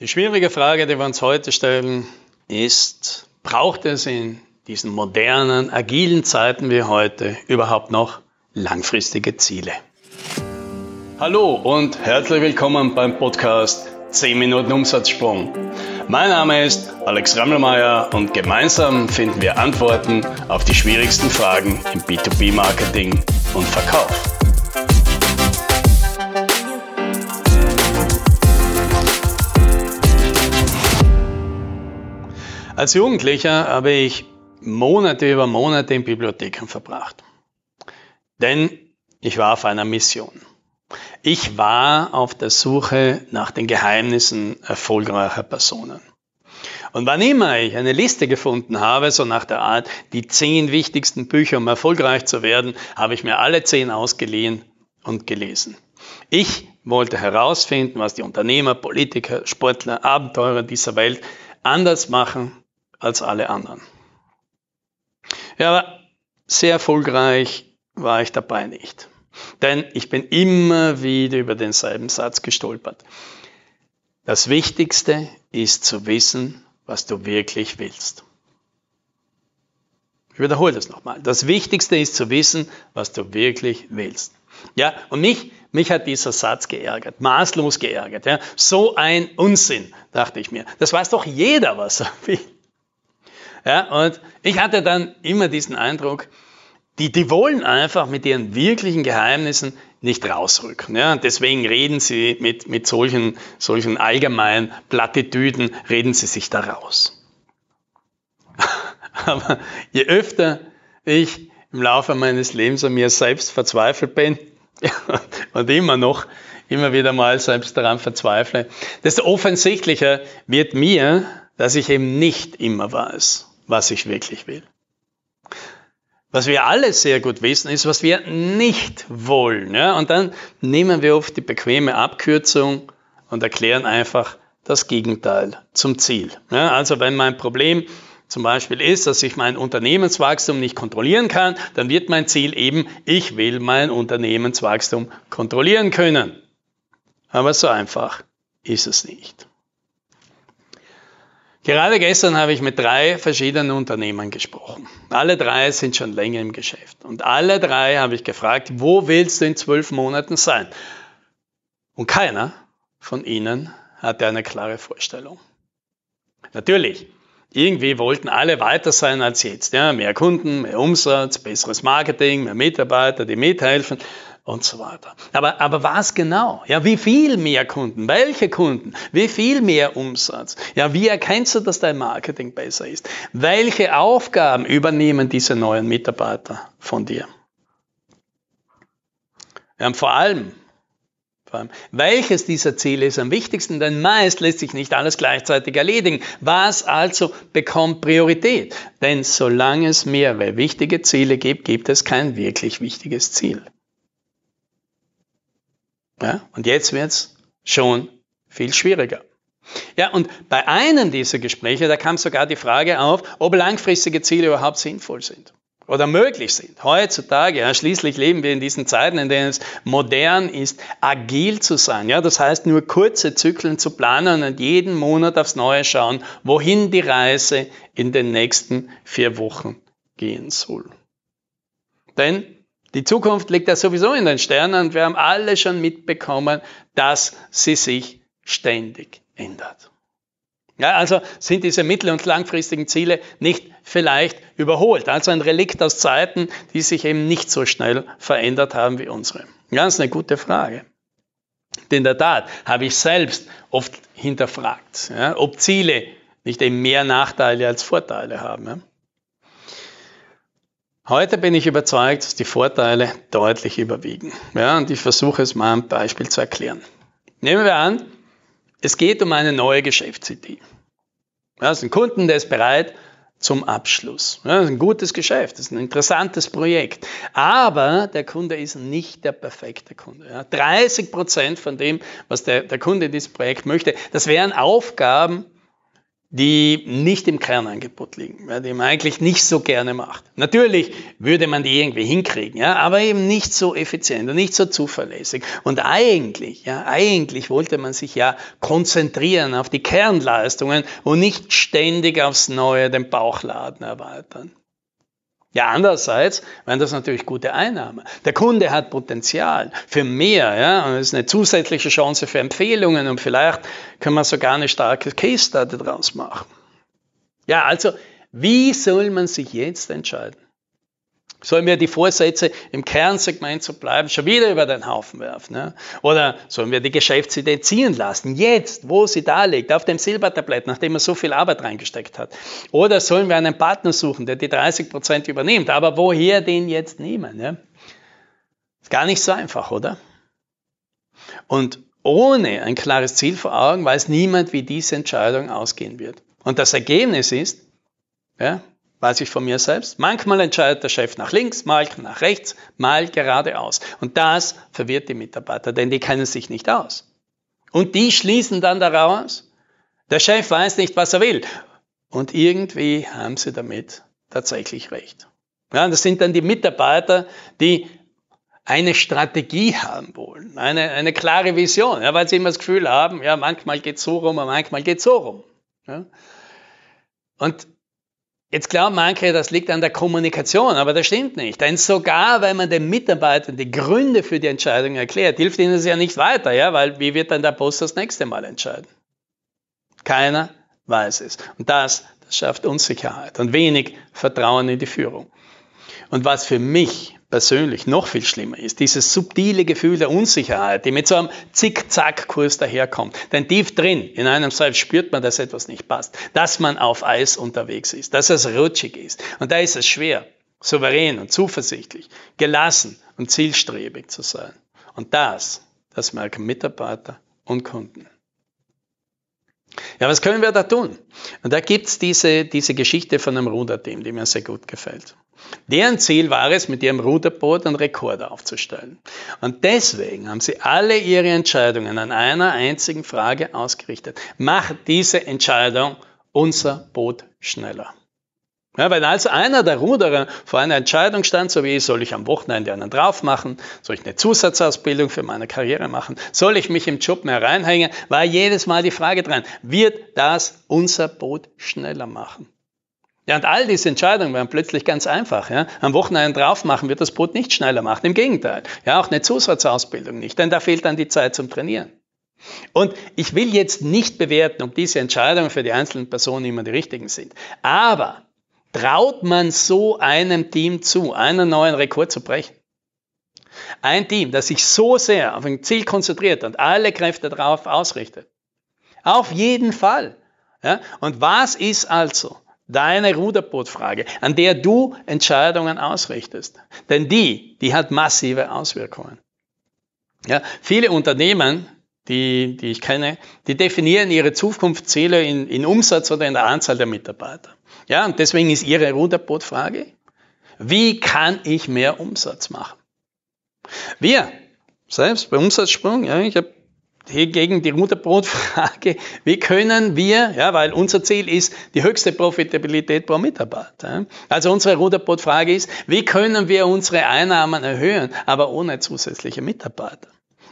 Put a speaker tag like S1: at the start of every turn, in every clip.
S1: Die schwierige Frage, die wir uns heute stellen, ist, braucht es in diesen modernen, agilen Zeiten wie heute überhaupt noch langfristige Ziele? Hallo und herzlich willkommen beim Podcast 10 Minuten Umsatzsprung. Mein Name ist Alex Rammelmeier und gemeinsam finden wir Antworten auf die schwierigsten Fragen im B2B-Marketing und Verkauf. Als Jugendlicher habe ich Monate über Monate in Bibliotheken verbracht. Denn ich war auf einer Mission. Ich war auf der Suche nach den Geheimnissen erfolgreicher Personen. Und wann immer ich eine Liste gefunden habe, so nach der Art, die zehn wichtigsten Bücher, um erfolgreich zu werden, habe ich mir alle zehn ausgeliehen und gelesen. Ich wollte herausfinden, was die Unternehmer, Politiker, Sportler, Abenteurer dieser Welt anders machen als alle anderen. Ja, aber sehr erfolgreich war ich dabei nicht. Denn ich bin immer wieder über denselben Satz gestolpert. Das Wichtigste ist zu wissen, was du wirklich willst. Ich wiederhole das nochmal. Das Wichtigste ist zu wissen, was du wirklich willst. Ja, und mich, mich hat dieser Satz geärgert, maßlos geärgert. Ja. So ein Unsinn, dachte ich mir. Das weiß doch jeder, was er will. Ja, und ich hatte dann immer diesen Eindruck, die, die wollen einfach mit ihren wirklichen Geheimnissen nicht rausrücken. Ja, deswegen reden sie mit, mit solchen, solchen allgemeinen Plattitüden, reden sie sich da raus. Aber je öfter ich im Laufe meines Lebens an mir selbst verzweifelt bin und immer noch immer wieder mal selbst daran verzweifle, desto offensichtlicher wird mir, dass ich eben nicht immer weiß, was ich wirklich will. Was wir alle sehr gut wissen, ist, was wir nicht wollen. Ja? Und dann nehmen wir oft die bequeme Abkürzung und erklären einfach das Gegenteil zum Ziel. Ja? Also wenn mein Problem zum Beispiel ist, dass ich mein Unternehmenswachstum nicht kontrollieren kann, dann wird mein Ziel eben, ich will mein Unternehmenswachstum kontrollieren können. Aber so einfach ist es nicht. Gerade gestern habe ich mit drei verschiedenen Unternehmern gesprochen. Alle drei sind schon länger im Geschäft. Und alle drei habe ich gefragt, wo willst du in zwölf Monaten sein? Und keiner von ihnen hatte eine klare Vorstellung. Natürlich, irgendwie wollten alle weiter sein als jetzt. Ja, mehr Kunden, mehr Umsatz, besseres Marketing, mehr Mitarbeiter, die mithelfen und so weiter. Aber, aber was genau? Ja, wie viel mehr Kunden? Welche Kunden? Wie viel mehr Umsatz? Ja, wie erkennst du, dass dein Marketing besser ist? Welche Aufgaben übernehmen diese neuen Mitarbeiter von dir? Ja, vor allem, vor allem, welches dieser Ziele ist am wichtigsten? Denn meist lässt sich nicht alles gleichzeitig erledigen. Was also bekommt Priorität? Denn solange es mehrere wichtige Ziele gibt, gibt es kein wirklich wichtiges Ziel. Ja, und jetzt wird's schon viel schwieriger. Ja, und bei einem dieser Gespräche, da kam sogar die Frage auf, ob langfristige Ziele überhaupt sinnvoll sind oder möglich sind. Heutzutage, ja, schließlich leben wir in diesen Zeiten, in denen es modern ist, agil zu sein. Ja, das heißt, nur kurze Zyklen zu planen und jeden Monat aufs Neue schauen, wohin die Reise in den nächsten vier Wochen gehen soll. Denn die Zukunft liegt ja sowieso in den Sternen und wir haben alle schon mitbekommen, dass sie sich ständig ändert. Ja, also sind diese mittel- und langfristigen Ziele nicht vielleicht überholt. Also ein Relikt aus Zeiten, die sich eben nicht so schnell verändert haben wie unsere. Ganz eine gute Frage. Denn in der Tat habe ich selbst oft hinterfragt, ja, ob Ziele nicht eben mehr Nachteile als Vorteile haben. Ja. Heute bin ich überzeugt, dass die Vorteile deutlich überwiegen. Ja, und ich versuche es mal am Beispiel zu erklären. Nehmen wir an, es geht um eine neue Geschäftsidee. Ja, das ist ein Kunden, der ist bereit zum Abschluss. Ja, das ist ein gutes Geschäft, das ist ein interessantes Projekt. Aber der Kunde ist nicht der perfekte Kunde. Ja, 30 Prozent von dem, was der, der Kunde in diesem Projekt möchte, das wären Aufgaben, die nicht im Kernangebot liegen, ja, die man eigentlich nicht so gerne macht. Natürlich würde man die irgendwie hinkriegen, ja, aber eben nicht so effizient und nicht so zuverlässig. Und eigentlich, ja, eigentlich wollte man sich ja konzentrieren auf die Kernleistungen und nicht ständig aufs Neue den Bauchladen erweitern. Ja, andererseits wären das natürlich gute Einnahmen. Der Kunde hat Potenzial für mehr, ja, und es ist eine zusätzliche Chance für Empfehlungen und vielleicht können wir sogar eine starke Case Study draus machen. Ja, also, wie soll man sich jetzt entscheiden? Sollen wir die Vorsätze im Kernsegment zu bleiben schon wieder über den Haufen werfen? Ne? Oder sollen wir die Geschäftsidee ziehen lassen, jetzt, wo sie da liegt, auf dem Silbertablett, nachdem man so viel Arbeit reingesteckt hat? Oder sollen wir einen Partner suchen, der die 30 Prozent übernimmt? Aber woher den jetzt nehmen? Ne? Ist gar nicht so einfach, oder? Und ohne ein klares Ziel vor Augen weiß niemand, wie diese Entscheidung ausgehen wird. Und das Ergebnis ist, ja, weiß ich von mir selbst. Manchmal entscheidet der Chef nach links, mal nach rechts, mal geradeaus. Und das verwirrt die Mitarbeiter, denn die kennen sich nicht aus. Und die schließen dann daraus, der Chef weiß nicht, was er will. Und irgendwie haben sie damit tatsächlich recht. Ja, das sind dann die Mitarbeiter, die eine Strategie haben wollen, eine, eine klare Vision, ja, weil sie immer das Gefühl haben, ja, manchmal geht es so rum manchmal geht es so rum. Ja. Und Jetzt glauben manche, das liegt an der Kommunikation, aber das stimmt nicht. Denn sogar wenn man den Mitarbeitern die Gründe für die Entscheidung erklärt, hilft ihnen es ja nicht weiter, ja, weil wie wird dann der Boss das nächste Mal entscheiden? Keiner weiß es. Und das, das schafft Unsicherheit und wenig Vertrauen in die Führung. Und was für mich persönlich noch viel schlimmer ist, dieses subtile Gefühl der Unsicherheit, die mit so einem Zick-Zack-Kurs daherkommt. Denn tief drin, in einem selbst spürt man, dass etwas nicht passt, dass man auf Eis unterwegs ist, dass es rutschig ist. Und da ist es schwer, souverän und zuversichtlich, gelassen und zielstrebig zu sein. Und das, das merken Mitarbeiter und Kunden. Ja, was können wir da tun? Und da gibt's diese, diese Geschichte von einem Ruderteam, die mir sehr gut gefällt. Deren Ziel war es, mit ihrem Ruderboot einen Rekord aufzustellen. Und deswegen haben sie alle ihre Entscheidungen an einer einzigen Frage ausgerichtet. Macht diese Entscheidung unser Boot schneller. Ja, wenn also einer der Ruderer vor einer Entscheidung stand, so wie soll ich am Wochenende einen drauf machen, soll ich eine Zusatzausbildung für meine Karriere machen, soll ich mich im Job mehr reinhängen, war jedes Mal die Frage dran, wird das unser Boot schneller machen? Ja, und all diese Entscheidungen werden plötzlich ganz einfach. Ja. Am Wochenende drauf machen wird das Boot nicht schneller machen. Im Gegenteil. Ja, auch eine Zusatzausbildung nicht, denn da fehlt dann die Zeit zum Trainieren. Und ich will jetzt nicht bewerten, ob diese Entscheidungen für die einzelnen Personen immer die richtigen sind. Aber traut man so einem Team zu, einen neuen Rekord zu brechen? Ein Team, das sich so sehr auf ein Ziel konzentriert und alle Kräfte darauf ausrichtet. Auf jeden Fall. Ja? Und was ist also Deine Ruderbootfrage, an der du Entscheidungen ausrichtest. Denn die, die hat massive Auswirkungen. Ja, viele Unternehmen, die, die ich kenne, die definieren ihre Zukunftsziele in, in Umsatz oder in der Anzahl der Mitarbeiter. Ja, und deswegen ist ihre Ruderbootfrage, wie kann ich mehr Umsatz machen? Wir, selbst bei Umsatzsprung, ja, ich habe gegen die Mutterbrotfrage, wie können wir, ja, weil unser Ziel ist die höchste Profitabilität pro Mitarbeiter. Also unsere Ruderbrotfrage ist, wie können wir unsere Einnahmen erhöhen, aber ohne zusätzliche Mitarbeiter?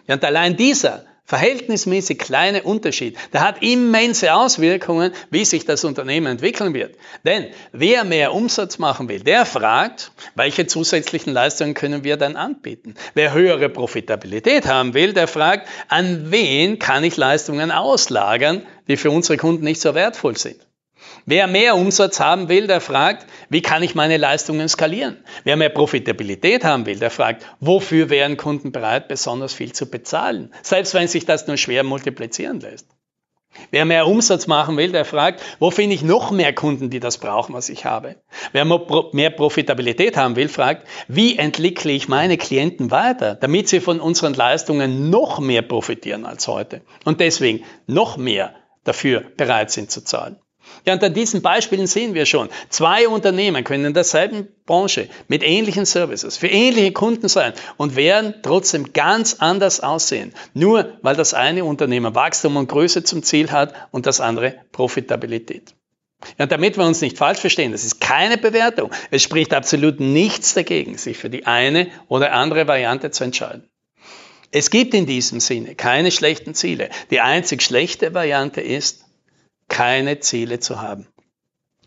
S1: Ja, und allein dieser verhältnismäßig kleine Unterschied, der hat immense Auswirkungen, wie sich das Unternehmen entwickeln wird. Denn wer mehr Umsatz machen will, der fragt, welche zusätzlichen Leistungen können wir dann anbieten? Wer höhere Profitabilität haben will, der fragt, an wen kann ich Leistungen auslagern, die für unsere Kunden nicht so wertvoll sind? Wer mehr Umsatz haben will, der fragt, wie kann ich meine Leistungen skalieren? Wer mehr Profitabilität haben will, der fragt, wofür wären Kunden bereit, besonders viel zu bezahlen? Selbst wenn sich das nur schwer multiplizieren lässt. Wer mehr Umsatz machen will, der fragt, wo finde ich noch mehr Kunden, die das brauchen, was ich habe? Wer mehr Profitabilität haben will, fragt, wie entwickle ich meine Klienten weiter, damit sie von unseren Leistungen noch mehr profitieren als heute und deswegen noch mehr dafür bereit sind zu zahlen. Ja, und an diesen Beispielen sehen wir schon, zwei Unternehmen können in derselben Branche mit ähnlichen Services für ähnliche Kunden sein und werden trotzdem ganz anders aussehen. Nur weil das eine Unternehmen Wachstum und Größe zum Ziel hat und das andere Profitabilität. Ja, damit wir uns nicht falsch verstehen, das ist keine Bewertung. Es spricht absolut nichts dagegen, sich für die eine oder andere Variante zu entscheiden. Es gibt in diesem Sinne keine schlechten Ziele. Die einzig schlechte Variante ist, keine Ziele zu haben.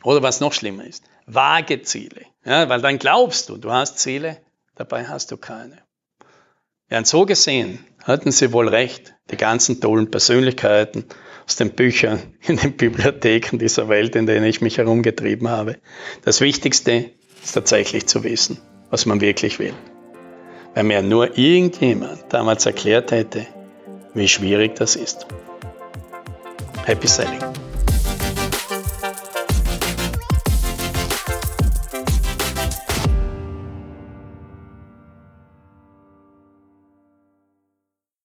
S1: Oder was noch schlimmer ist, vage Ziele. Ja, weil dann glaubst du, du hast Ziele, dabei hast du keine. Ja, und so gesehen hatten sie wohl recht, die ganzen tollen Persönlichkeiten aus den Büchern, in den Bibliotheken dieser Welt, in denen ich mich herumgetrieben habe. Das Wichtigste ist tatsächlich zu wissen, was man wirklich will. Wenn mir nur irgendjemand damals erklärt hätte, wie schwierig das ist. Happy Selling!